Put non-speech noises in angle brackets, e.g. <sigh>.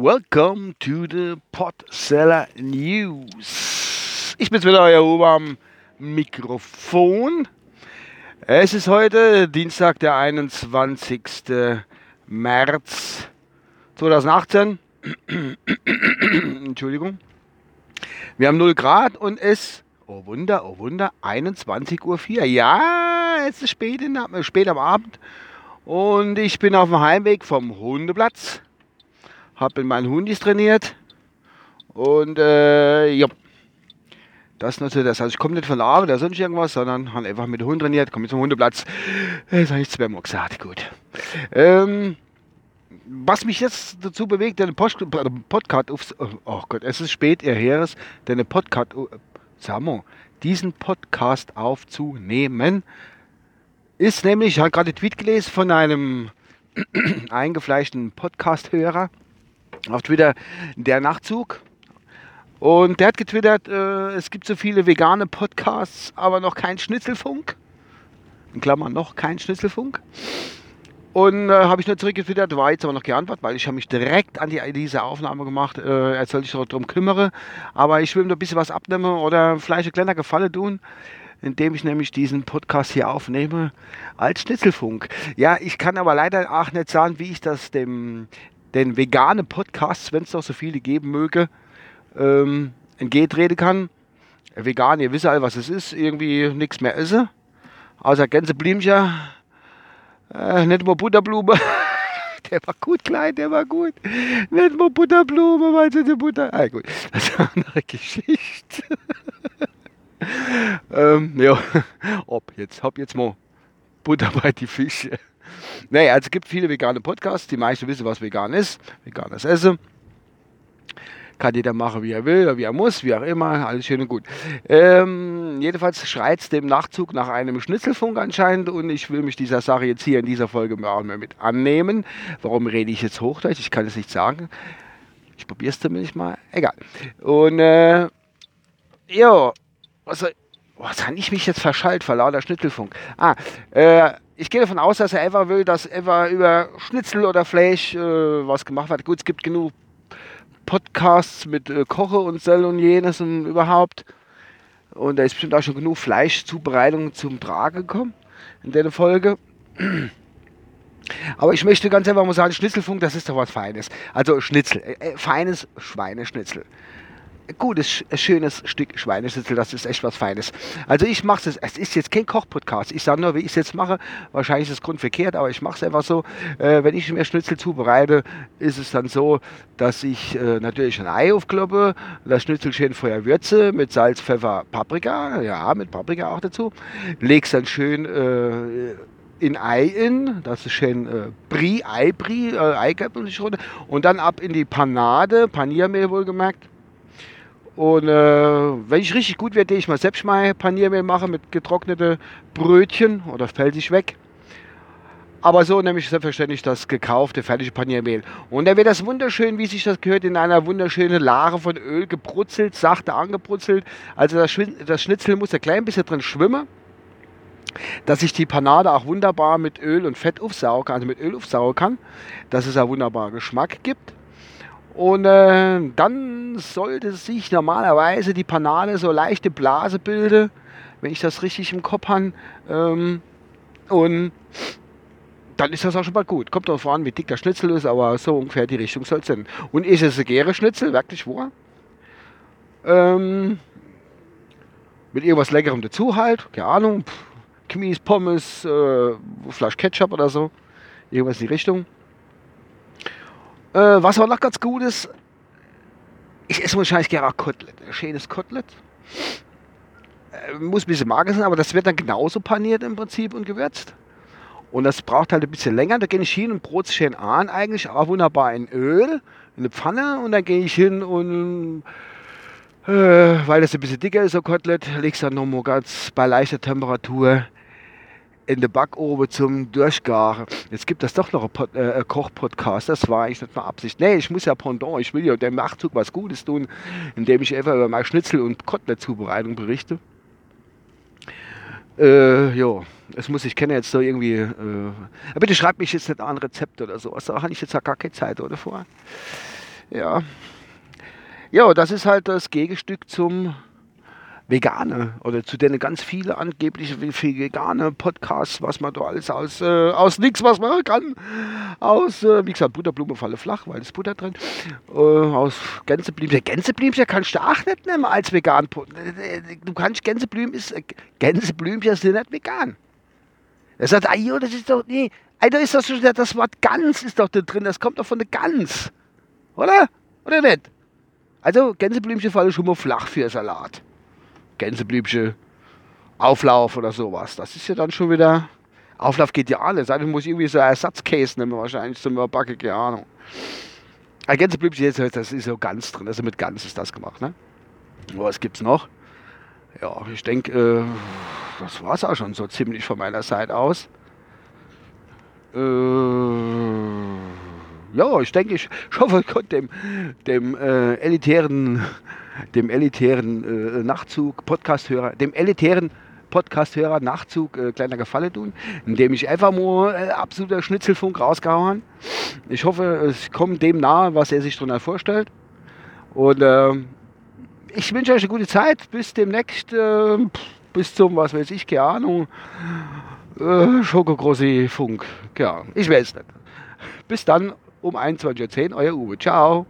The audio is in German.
Welcome to the Podseller News. Ich bin's wieder, euer Ober am Mikrofon. Es ist heute Dienstag, der 21. März 2018. <clears throat> Entschuldigung. Wir haben 0 Grad und es, oh Wunder, oh Wunder, 21.04 Uhr. Ja, es ist spät, in, spät am Abend und ich bin auf dem Heimweg vom Hundeplatz. Hab mit meinen Hundis trainiert und äh, ja, das so das. Also ich komme nicht von der Arbeit oder sonst irgendwas, sondern habe einfach mit dem Hund trainiert, komme zum Hundeplatz. Das habe ich gesagt, gut. Ähm, was mich jetzt dazu bewegt, den Podcast aufs, oh Gott, es ist spät, ihr Heeres, den Podcast, sagen wir, diesen Podcast aufzunehmen, ist nämlich, ich habe gerade einen Tweet gelesen von einem <clears throat> eingefleischten Podcast-Hörer auf Twitter, der Nachtzug. Und der hat getwittert, äh, es gibt so viele vegane Podcasts, aber noch kein Schnitzelfunk. In Klammern noch kein Schnitzelfunk. Und äh, habe ich nur zurückgetwittert, war jetzt aber noch geantwortet, weil ich habe mich direkt an die, diese Aufnahme gemacht, äh, er soll sich darum kümmern. Aber ich will ihm noch ein bisschen was abnehmen oder vielleicht ein kleiner Gefalle tun, indem ich nämlich diesen Podcast hier aufnehme als Schnitzelfunk. Ja, ich kann aber leider auch nicht sagen, wie ich das dem den veganen Podcasts, wenn es noch so viele geben möge, ähm, entgegentreten kann. Vegan, ihr wisst alle, was es ist, irgendwie nichts mehr essen. Außer Gänseblümchen äh, nicht mal Butterblume. <laughs> der war gut klein, der war gut. Nicht mal Butterblume, weil sie die Butter. Ah, gut, das ist eine andere Geschichte. <laughs> <laughs> ähm, ja, <laughs> ob jetzt, hab jetzt mal Butter bei die Fische. Naja, also es gibt viele vegane Podcasts. Die meisten wissen, was vegan ist. Veganes Essen. Kann jeder machen, wie er will oder wie er muss, wie auch immer, alles schön und gut. Ähm, jedenfalls schreit es dem Nachzug nach einem Schnitzelfunk anscheinend und ich will mich dieser Sache jetzt hier in dieser Folge mal mit annehmen. Warum rede ich jetzt Hochdeutsch? Ich kann es nicht sagen. Ich probiere es zumindest mal. Egal. Und äh, ja, also, was habe ich mich jetzt verschallt vor lauter Schnitzelfunk? Ah, äh, ich gehe davon aus, dass er einfach will, dass einfach über Schnitzel oder Fleisch äh, was gemacht wird. Gut, es gibt genug Podcasts mit äh, Koche und Sell und jenes und überhaupt. Und da ist bestimmt auch schon genug Fleischzubereitung zum Tragen gekommen in der Folge. <clears throat> Aber ich möchte ganz einfach mal sagen, Schnitzelfunk, das ist doch was Feines. Also Schnitzel, äh, äh feines Schweineschnitzel gutes, schönes Stück Schweineschnitzel, das ist echt was Feines. Also ich mache es, es ist jetzt kein Kochpodcast, ich sage nur, wie ich es jetzt mache, wahrscheinlich ist es grundverkehrt, aber ich mache es einfach so, äh, wenn ich mir Schnitzel zubereite, ist es dann so, dass ich äh, natürlich ein Ei aufkloppe, das Schnitzel schön vorher würze mit Salz, Pfeffer, Paprika, ja, mit Paprika auch dazu, lege es dann schön äh, in Ei in, das ist schön äh, Brie, Ei-Brie, äh, Eigelb und und dann ab in die Panade, Paniermehl wohlgemerkt, und äh, wenn ich richtig gut werde, ich mal selbst mal Paniermehl mache mit getrocknete Brötchen oder fällt sich weg. Aber so nehme ich selbstverständlich das gekaufte fertige Paniermehl. Und dann wird das wunderschön, wie sich das gehört, in einer wunderschönen Lare von Öl gebrutzelt, sachte angebrutzelt. Also das, das Schnitzel muss ein klein bisschen drin schwimmen, dass sich die Panade auch wunderbar mit Öl und Fett aufsaugen also mit Öl aufsaugen kann, dass es einen wunderbaren Geschmack gibt. Und äh, dann sollte sich normalerweise die Panade so leichte Blase bilden, wenn ich das richtig im Kopf habe. Ähm, und dann ist das auch schon mal gut. Kommt darauf an, wie dick der Schnitzel ist, aber so ungefähr die Richtung soll es sein. Und ist es ein gäre Schnitzel, wirklich wahr? Ähm, mit irgendwas Leckerem dazu halt, keine Ahnung, Kmies, Pommes, äh, Flasch Ketchup oder so. Irgendwas in die Richtung. Äh, was aber noch ganz gut ist, ich esse wahrscheinlich gerne auch Kotelett. Ein schönes Kotelett. Äh, muss ein bisschen mager sein, aber das wird dann genauso paniert im Prinzip und gewürzt. Und das braucht halt ein bisschen länger. Da gehe ich hin und brot schön an, eigentlich auch wunderbar in Öl, in eine Pfanne. Und dann gehe ich hin und, äh, weil das ein bisschen dicker ist, so Kotelett, lege es dann nochmal ganz bei leichter Temperatur in der Backofen zum Durchgaren. Jetzt gibt es doch noch einen äh, Koch-Podcast. Das war eigentlich nicht meine Absicht. Nee, ich muss ja Pendant. Ich will ja dem Nachzug was Gutes tun, indem ich einfach über meine Schnitzel- und Kotelett-Zubereitung berichte. Äh, jo, es muss ich kenne jetzt so irgendwie. Äh, bitte schreibt mich jetzt nicht an Rezept oder sowas. Da habe ich jetzt gar keine Zeit oder vor. Ja. Ja, das ist halt das Gegenstück zum Vegane oder zu denen ganz viele angeblich vegane Podcasts, was man da alles aus, äh, aus nichts, was man kann, aus, äh, wie gesagt, Butterblume falle flach, weil es Butter drin, äh, aus Gänseblümchen. Gänseblümchen kannst du auch nicht nehmen als vegan. Du kannst Gänseblümchen, äh, Gänseblümchen sind nicht vegan. Er sagt, ah, das ist doch, nee, Alter, ist das das Wort Gans ist doch da drin, das kommt doch von der Gans. Oder? Oder nicht? Also, Gänseblümchen fallen schon mal flach für Salat. Gänseblümchen, Auflauf oder sowas. Das ist ja dann schon wieder. Auflauf geht ja alles. Also muss ich irgendwie so einen Ersatzcase nehmen, wahrscheinlich zum Backe, keine Ahnung. Ein Gänseblümchen, das ist so ganz drin. Also mit ganz ist das gemacht, ne? Was gibt's noch? Ja, ich denke, äh, das war es auch schon so ziemlich von meiner Seite aus. Äh, ja, ich denke, ich, ich hoffe, ich <laughs> konnte dem, dem äh, elitären, dem elitären äh, Nachtzug, Podcasthörer, dem elitären Podcasthörer Nachzug äh, kleiner Gefallen tun, indem ich einfach mal äh, absoluter Schnitzelfunk rausgehauen. Ich hoffe, es kommt dem nahe, was er sich darunter vorstellt. Und äh, ich wünsche euch eine gute Zeit. Bis demnächst. Äh, bis zum, was weiß ich, keine Ahnung. Äh, Schokogrosi Funk. Ja, ich weiß nicht. Bis dann um 21.10 Uhr, euer Uwe. Ciao.